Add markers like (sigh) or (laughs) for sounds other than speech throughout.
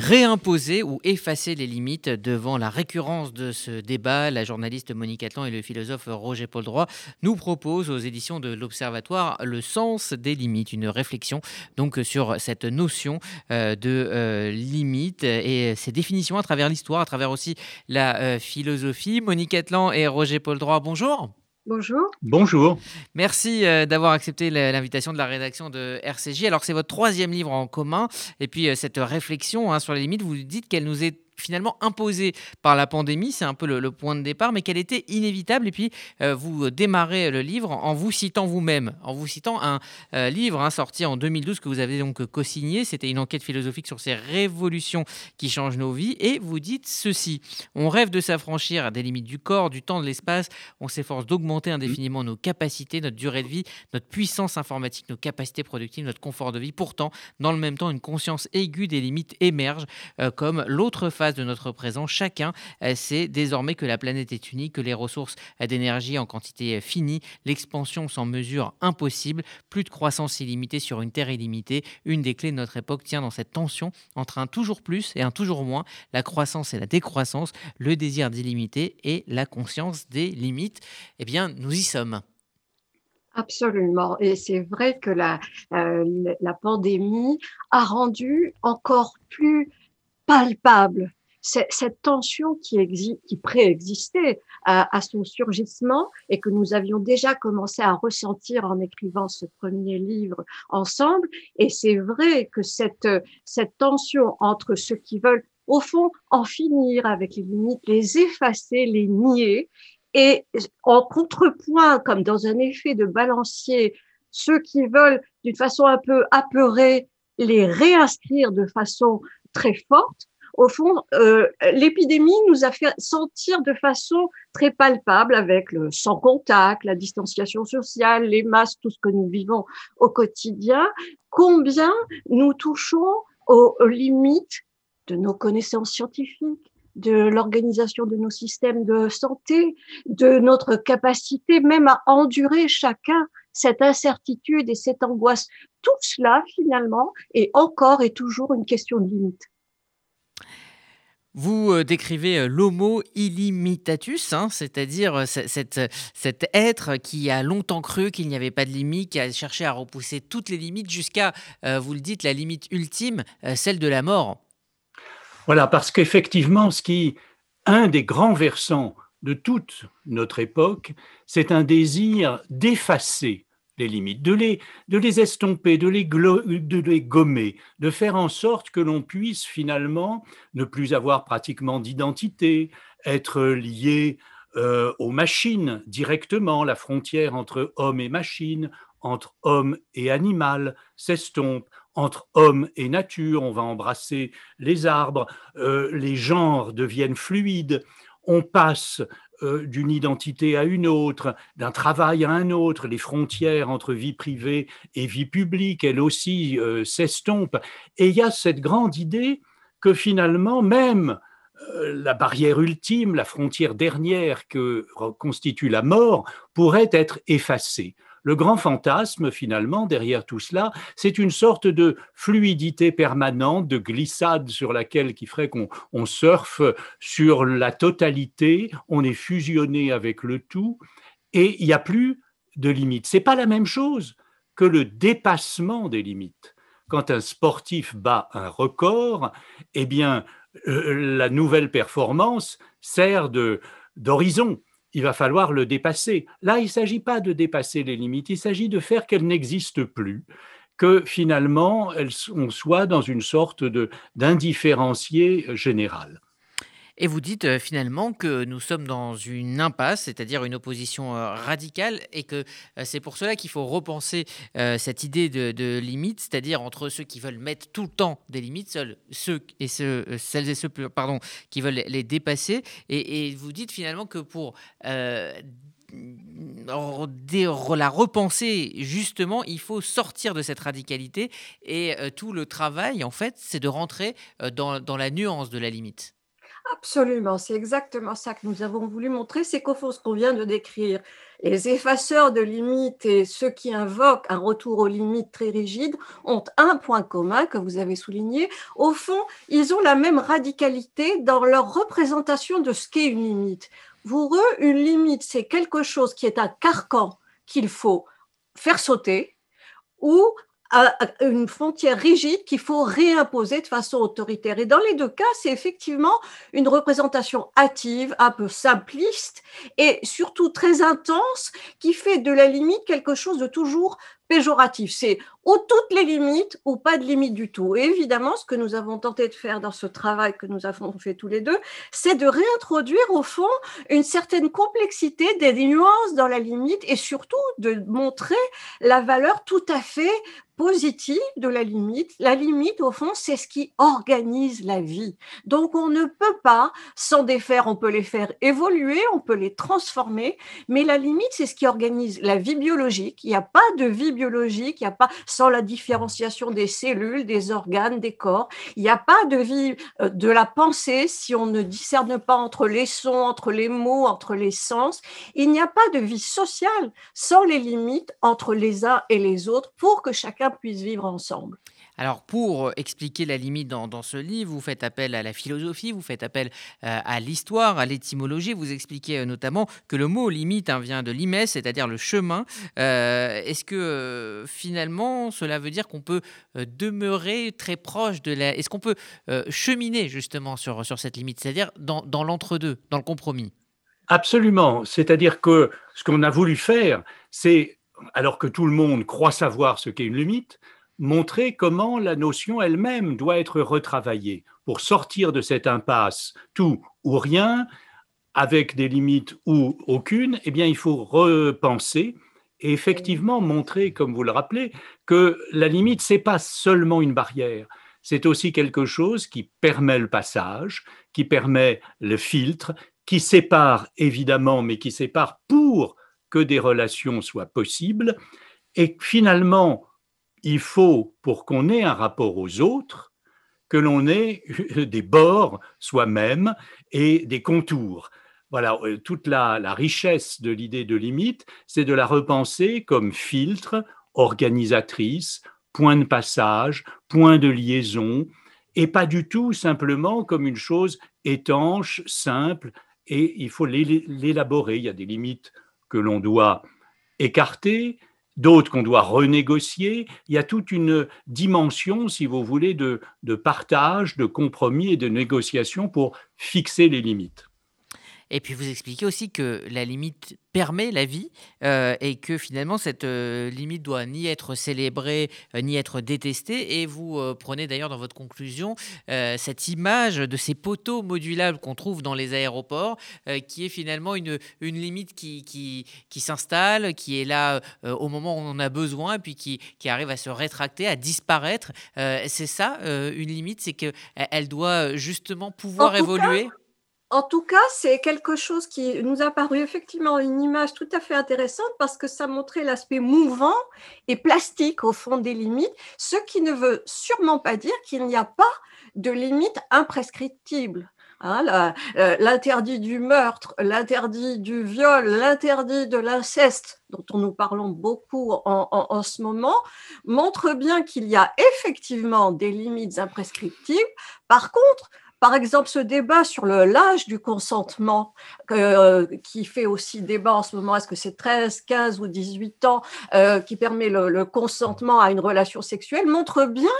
Réimposer ou effacer les limites devant la récurrence de ce débat, la journaliste Monique Atlan et le philosophe Roger Paul Droit nous proposent aux éditions de l'Observatoire le sens des limites, une réflexion donc sur cette notion euh, de euh, limite et ses définitions à travers l'histoire, à travers aussi la euh, philosophie. Monique Atlan et Roger Paul Droit, bonjour. Bonjour. Bonjour. Merci euh, d'avoir accepté l'invitation de la rédaction de RCJ. Alors c'est votre troisième livre en commun et puis euh, cette réflexion hein, sur les limites, vous dites qu'elle nous est finalement imposée par la pandémie, c'est un peu le, point de départ, mais qu'elle était inévitable. Et puis, euh, vous démarrez le livre en vous citant vous-même, en vous citant un euh, livre hein, sorti en 2012 que vous avez donc co-signé. C'était une enquête philosophique sur ces révolutions qui changent nos vies. Et vous dites ceci On rêve de s'affranchir des limites du corps, du temps, de l'espace. On s'efforce d'augmenter indéfiniment nos capacités, notre durée de vie, notre puissance informatique, nos capacités productives, notre confort de vie. Pourtant, dans le même temps, une conscience aiguë des limites émerge euh, comme l'autre de notre présent. Chacun euh, sait désormais que la planète est unique, que les ressources euh, d'énergie en quantité euh, finie, l'expansion sans mesure impossible, plus de croissance illimitée sur une Terre illimitée. Une des clés de notre époque tient dans cette tension entre un toujours plus et un toujours moins, la croissance et la décroissance, le désir d'illimité et la conscience des limites. Eh bien, nous y sommes. Absolument. Et c'est vrai que la, la pandémie a rendu encore plus palpable cette tension qui, qui préexistait à, son surgissement et que nous avions déjà commencé à ressentir en écrivant ce premier livre ensemble. Et c'est vrai que cette, cette tension entre ceux qui veulent, au fond, en finir avec les limites, les effacer, les nier, et en contrepoint, comme dans un effet de balancier, ceux qui veulent, d'une façon un peu apeurée, les réinscrire de façon très forte, au fond, euh, l'épidémie nous a fait sentir de façon très palpable avec le sans contact, la distanciation sociale, les masques, tout ce que nous vivons au quotidien, combien nous touchons aux, limites de nos connaissances scientifiques, de l'organisation de nos systèmes de santé, de notre capacité même à endurer chacun cette incertitude et cette angoisse. Tout cela, finalement, est encore et toujours une question de limite. Vous euh, décrivez euh, l'homo illimitatus, hein, c'est-à-dire euh, cet être qui a longtemps cru qu'il n'y avait pas de limite, qui a cherché à repousser toutes les limites jusqu'à, vous le dites, la limite ultime, celle de la mort. Voilà, parce qu'effectivement, ce qui, un des grands versants de toute notre époque, c'est un désir d'effacer limites, de les, estomper, de les, de les gommer, de faire en sorte que l'on puisse finalement ne plus avoir pratiquement d'identité, être lié euh, aux machines directement, la frontière entre homme et machine, entre homme et animal s'estompe, entre homme et nature, on va embrasser les arbres, euh, les genres deviennent fluides, on passe euh, d'une identité à une autre, d'un travail à un autre, les frontières entre vie privée et vie publique, elles aussi euh, s'estompent. Et il y a cette grande idée que finalement, même euh, la barrière ultime, la frontière dernière que constitue la mort, pourrait être effacée. Le grand fantasme, finalement, derrière tout cela, c'est une sorte de fluidité permanente, de glissade sur laquelle qui ferait qu'on surfe sur la totalité, on est fusionné avec le tout, et il n'y a plus de limites. C'est pas la même chose que le dépassement des limites. Quand un sportif bat un record, eh bien, euh, la nouvelle performance sert d'horizon il va falloir le dépasser. Là, il ne s'agit pas de dépasser les limites, il s'agit de faire qu'elles n'existent plus, que finalement, on soit dans une sorte d'indifférencié général. Et vous dites euh, finalement que nous sommes dans une impasse, c'est-à-dire une opposition euh, radicale, et que euh, c'est pour cela qu'il faut repenser cette idée de, limite, c'est-à-dire entre ceux qui veulent mettre tout le temps des limites, seuls ceux et ceux, celles et ceux pardon, qui veulent les dépasser. Et, vous dites finalement que pour la repenser justement, il faut sortir de cette radicalité et tout le travail en fait, c'est de rentrer dans la nuance de la limite. Absolument, c'est exactement ça que nous avons voulu montrer, c'est qu'au fond, ce qu'on vient de décrire, les effaceurs de limites et ceux qui invoquent un retour aux limites très rigides ont un point commun que vous avez souligné. Au fond, ils ont la même radicalité dans leur représentation de ce qu'est une limite. Pour eux, une limite, c'est quelque chose qui est un carcan qu'il faut faire sauter ou une frontière rigide qu'il faut réimposer de façon autoritaire. Et dans les deux cas, c'est effectivement une représentation hâtive, un peu simpliste et surtout très intense qui fait de la limite quelque chose de toujours péjoratif. C'est ou toutes les limites ou pas de limite du tout. Et évidemment, ce que nous avons tenté de faire dans ce travail que nous avons fait tous les deux, c'est de réintroduire au fond une certaine complexité des nuances dans la limite et surtout de montrer la valeur tout à fait positive de la limite. La limite, au fond, c'est ce qui organise la vie. Donc, on ne peut pas s'en défaire, on peut les faire évoluer, on peut les transformer, mais la limite, c'est ce qui organise la vie biologique. Il n'y a pas de vie biologique, il n'y a pas sans la différenciation des cellules, des organes, des corps. Il n'y a pas de vie euh, de la pensée si on ne discerne pas entre les sons, entre les mots, entre les sens. Il n'y a pas de vie sociale sans les limites entre les uns et les autres pour que chacun puisse vivre ensemble. Alors, pour expliquer la limite dans, ce livre, vous faites appel à la philosophie, vous faites appel euh, à l'histoire, à l'étymologie. Vous expliquez euh, notamment que le mot limite hein, vient de limes, c'est-à-dire le chemin. Euh, est-ce que finalement, cela veut dire qu'on peut demeurer très proche de la. Est-ce qu'on peut cheminer justement sur, sur cette limite, c'est-à-dire dans, dans l'entre-deux, dans le compromis? Absolument. C'est-à-dire que ce qu'on a voulu faire, c'est, alors que tout le monde croit savoir ce qu'est une limite, montrer comment la notion elle-même doit être retravaillée pour sortir de cette impasse tout ou rien, avec des limites ou aucune, eh bien, il faut repenser et effectivement montrer, comme vous le rappelez, que la limite, c'est pas seulement une barrière, c'est aussi quelque chose qui permet le passage, qui permet le filtre, qui sépare évidemment, mais qui sépare pour que des relations soient possibles. Et finalement, il faut, pour qu'on ait un rapport aux autres, que l'on ait (laughs) des bords soi-même et des contours. Voilà, euh, toute la, richesse de l'idée de limite, c'est de la repenser comme filtre, organisatrice, point de passage, point de liaison, et pas du tout simplement comme une chose étanche, simple, et il faut l'élaborer. Il y a des limites que l'on doit écarter, d'autres qu'on doit renégocier. Il y a toute une dimension, si vous voulez, de, partage, de compromis et de négociation pour fixer les limites. Et puis vous expliquez aussi que la limite permet la vie euh, et que finalement cette euh, limite doit ni être célébrée euh, ni être détestée. Et vous prenez d'ailleurs dans votre conclusion cette image de ces poteaux modulables qu'on trouve dans les aéroports, qui est finalement une, une limite qui, qui, qui s'installe, qui est là au moment où on en a besoin, et puis qui, qui arrive à se rétracter, à disparaître. c'est ça, une limite, c'est qu'elle elle doit justement pouvoir évoluer? En tout cas, c'est quelque chose qui nous a paru effectivement une image tout à fait intéressante parce que ça montrait l'aspect mouvant et plastique au fond des limites, ce qui ne veut sûrement pas dire qu'il n'y a pas de limite imprescriptible. Hein, euh, l'interdit du meurtre, l'interdit du viol, l'interdit de l'inceste, dont on nous parlons beaucoup en, en ce moment, montre bien qu'il y a effectivement des limites imprescriptibles. Par contre, par exemple, ce débat sur l'âge du consentement, euh, qui fait aussi débat en ce moment, est-ce que c'est 13, 15 ou 18 ans, euh, qui permet le, consentement à une relation sexuelle, montre bien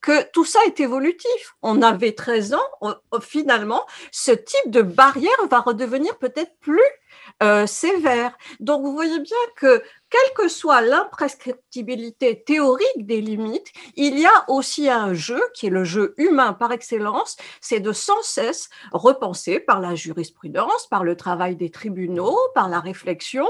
que tout ça est évolutif. On avait 13 ans, finalement, ce type de barrière va redevenir peut-être plus euh, sévère. Donc, vous voyez bien que, quelle que soit l'imprescriptibilité théorique des limites, il y a aussi un jeu qui est le jeu humain par excellence, c'est de sans cesse repenser par la jurisprudence, par le travail des tribunaux, par la réflexion,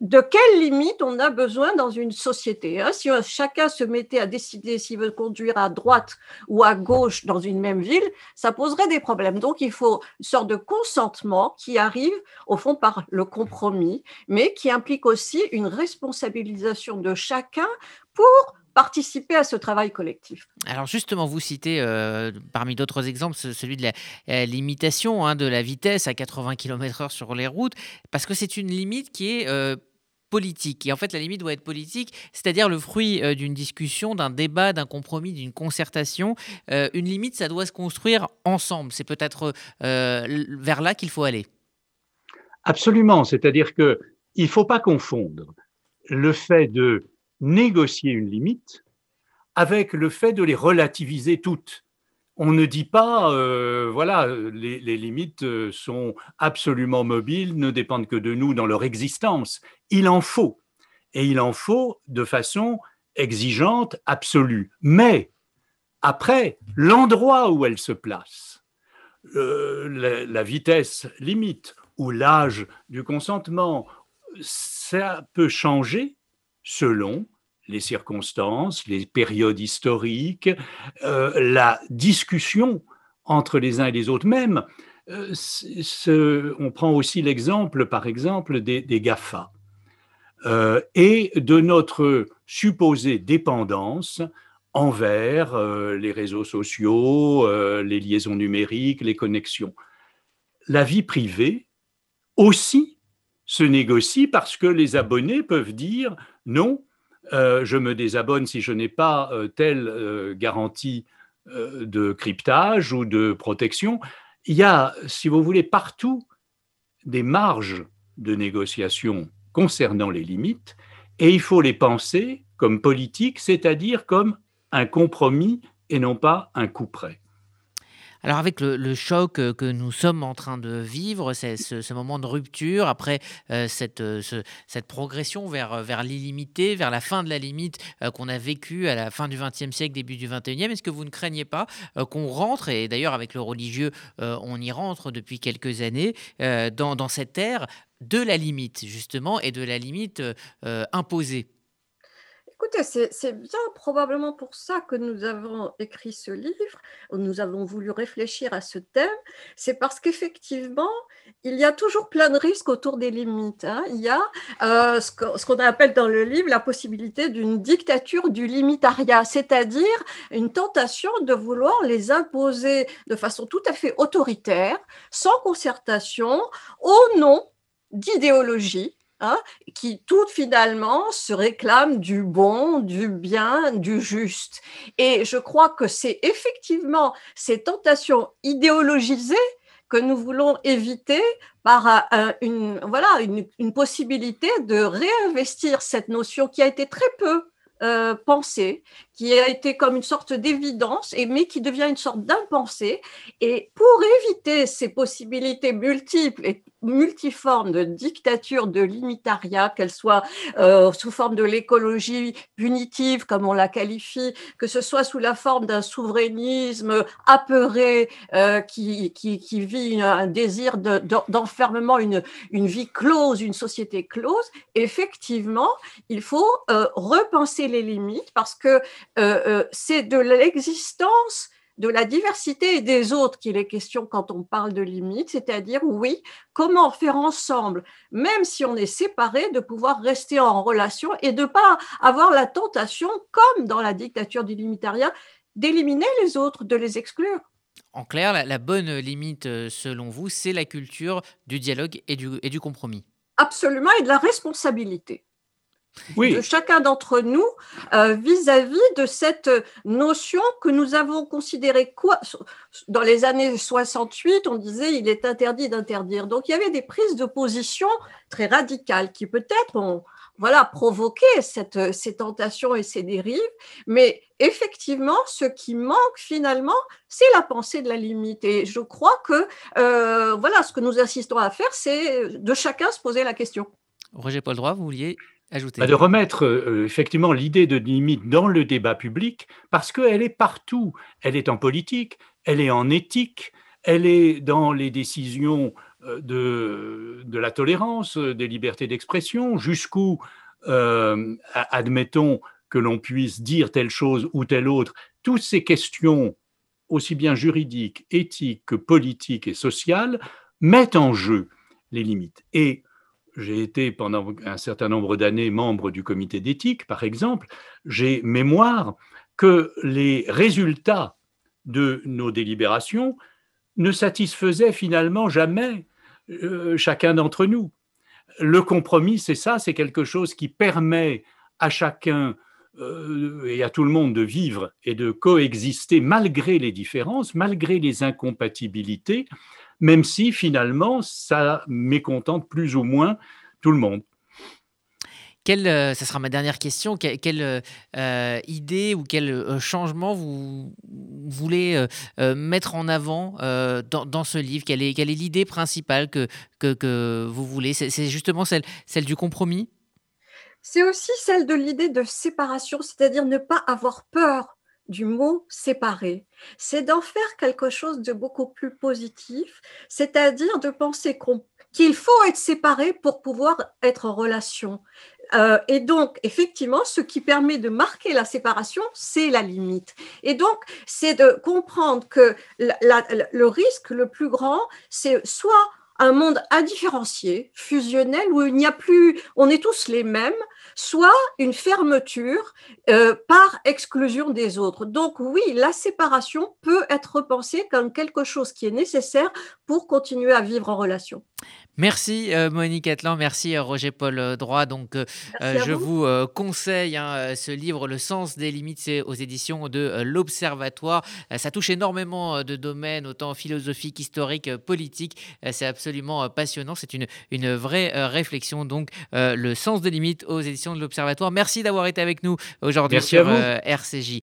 de quelles limites on a besoin dans une société. Hein? Si chacun se mettait à décider s'il veut conduire à droite ou à gauche dans une même ville, ça poserait des problèmes. Donc il faut une sorte de consentement qui arrive au fond par le compromis, mais qui implique aussi une responsabilisation de chacun pour participer à ce travail collectif. Alors justement, vous citez euh, parmi d'autres exemples celui de la euh, limitation hein, de la vitesse à 80 km/h sur les routes, parce que c'est une limite qui est euh, politique. Et en fait, la limite doit être politique, c'est-à-dire le fruit d'une discussion, d'un débat, d'un compromis, d'une concertation. une limite, ça doit se construire ensemble. C'est peut-être vers là qu'il faut aller. Absolument. C'est-à-dire que il ne faut pas confondre le fait de négocier une limite avec le fait de les relativiser toutes. On ne dit pas, euh, voilà, les, limites euh, sont absolument mobiles, ne dépendent que de nous dans leur existence. Il en faut. Et il en faut de façon exigeante, absolue. Mais après, l'endroit où elle se place, euh, la, vitesse limite ou l'âge du consentement, ça peut changer selon les circonstances, les périodes historiques, euh, la discussion entre les uns et les autres. Même, euh, on prend aussi l'exemple, par exemple, des, GAFA euh, et de notre supposée dépendance envers les réseaux sociaux, les liaisons numériques, les connexions. La vie privée aussi se négocie parce que les abonnés peuvent dire non, euh, je me désabonne si je n'ai pas euh, telle euh, garantie de cryptage ou de protection. Il y a, si vous voulez, partout des marges de négociation concernant les limites, et il faut les penser comme politique, c'est-à-dire comme un compromis et non pas un coup près. Alors avec le, choc euh, que nous sommes en train de vivre, ce, moment de rupture, après euh, cette, euh, cette progression vers, vers l'illimité, vers la fin de la limite qu'on a vécue à la fin du XXe siècle, début du XXIe, est-ce que vous ne craignez pas qu'on rentre, et d'ailleurs avec le religieux, on y rentre depuis quelques années, dans, dans cette ère de la limite, justement, et de la limite imposée? Écoutez, c'est bien probablement pour ça que nous avons écrit ce livre, nous avons voulu réfléchir à ce thème. C'est parce qu'effectivement, il y a toujours plein de risques autour des limites. Hein. Il y a euh, ce qu'on appelle dans le livre la possibilité d'une dictature du limitariat, c'est-à-dire une tentation de vouloir les imposer de façon tout à fait autoritaire, sans concertation, au nom d'idéologie Hein, qui tout finalement se réclament du bon, du bien, du juste. Et je crois que c'est effectivement ces tentations idéologisées que nous voulons éviter par une, voilà, une, possibilité de réinvestir cette notion qui a été très peu euh, pensée, qui a été comme une sorte d'évidence, mais qui devient une sorte d'impensée. Et pour éviter ces possibilités multiples et multiformes de dictature, de limitariat, qu'elles soient euh, sous forme de l'écologie punitive, comme on la qualifie, que ce soit sous la forme d'un souverainisme apeuré euh, qui, vit un désir d'enfermement, une, vie close, une société close, effectivement, il faut euh, repenser les limites parce que c'est de l'existence de la diversité et des autres qu'il est question quand on parle de limites, c'est-à-dire, oui, comment faire ensemble, même si on est séparés, de pouvoir rester en relation et de ne pas avoir la tentation, comme dans la dictature du limitariat, d'éliminer les autres, de les exclure. En clair, la, bonne limite, euh, selon vous, c'est la culture du dialogue et du compromis. Absolument, et de la responsabilité de chacun d'entre nous euh, vis-à-vis de cette notion que nous avons considérée quoi dans les années 68 on disait il est interdit d'interdire. Donc il y avait des prises de position très radicales qui peut-être ont voilà provoqué cette, ces tentations et ces dérives. Mais effectivement ce qui manque finalement c'est la pensée de la limite. Et je crois que euh, voilà ce que nous assistons à faire c'est de chacun se poser la question. Roger Paul Droit vous vouliez bah, de remettre euh, effectivement l'idée de limite dans le débat public parce qu'elle est partout. Elle est en politique, elle est en éthique, elle est dans les décisions euh, de, de la tolérance, des libertés d'expression, jusqu'où, euh, admettons, que l'on puisse dire telle chose ou telle autre. Toutes ces questions, aussi bien juridiques, éthiques que politiques et sociales, mettent en jeu les limites. Et j'ai été pendant un certain nombre d'années membre du comité d'éthique, par exemple, j'ai mémoire que les résultats de nos délibérations ne satisfaisaient finalement jamais euh, chacun d'entre nous. Le compromis, c'est ça, c'est quelque chose qui permet à chacun euh, et à tout le monde de vivre et de coexister malgré les différences, malgré les incompatibilités, même si finalement ça mécontente plus ou moins tout le monde. Quelle, euh, ça sera ma dernière question. Quelle, euh, idée ou quel euh, changement vous, voulez mettre en avant dans, ce livre? Quelle est, quelle est l'idée principale que, que, vous voulez? C'est justement celle, celle du compromis? C'est aussi celle de l'idée de séparation, c'est-à-dire ne pas avoir peur du mot séparer, c'est d'en faire quelque chose de beaucoup plus positif, c'est-à-dire de penser qu'il faut être séparé pour pouvoir être en relation. Euh, et donc, effectivement, ce qui permet de marquer la séparation, c'est la limite. Et donc, c'est de comprendre que le risque le plus grand, c'est soit un monde indifférencié, fusionnel, où il n'y a plus, on est tous les mêmes, soit une fermeture euh, par exclusion des autres. Donc oui, la séparation peut être pensée comme quelque chose qui est nécessaire pour continuer à vivre en relation. Merci euh, Monique Atlan, merci euh, Roger Paul euh, Droit. Donc, je vous, conseille hein, ce livre, Le sens des limites, c'est aux éditions de l'Observatoire. ça touche énormément de domaines, autant philosophiques, historiques, politiques. c'est absolument passionnant. C'est une, une vraie réflexion. Donc, Le sens des limites aux éditions de l'Observatoire. Merci d'avoir été avec nous aujourd'hui sur RCJ.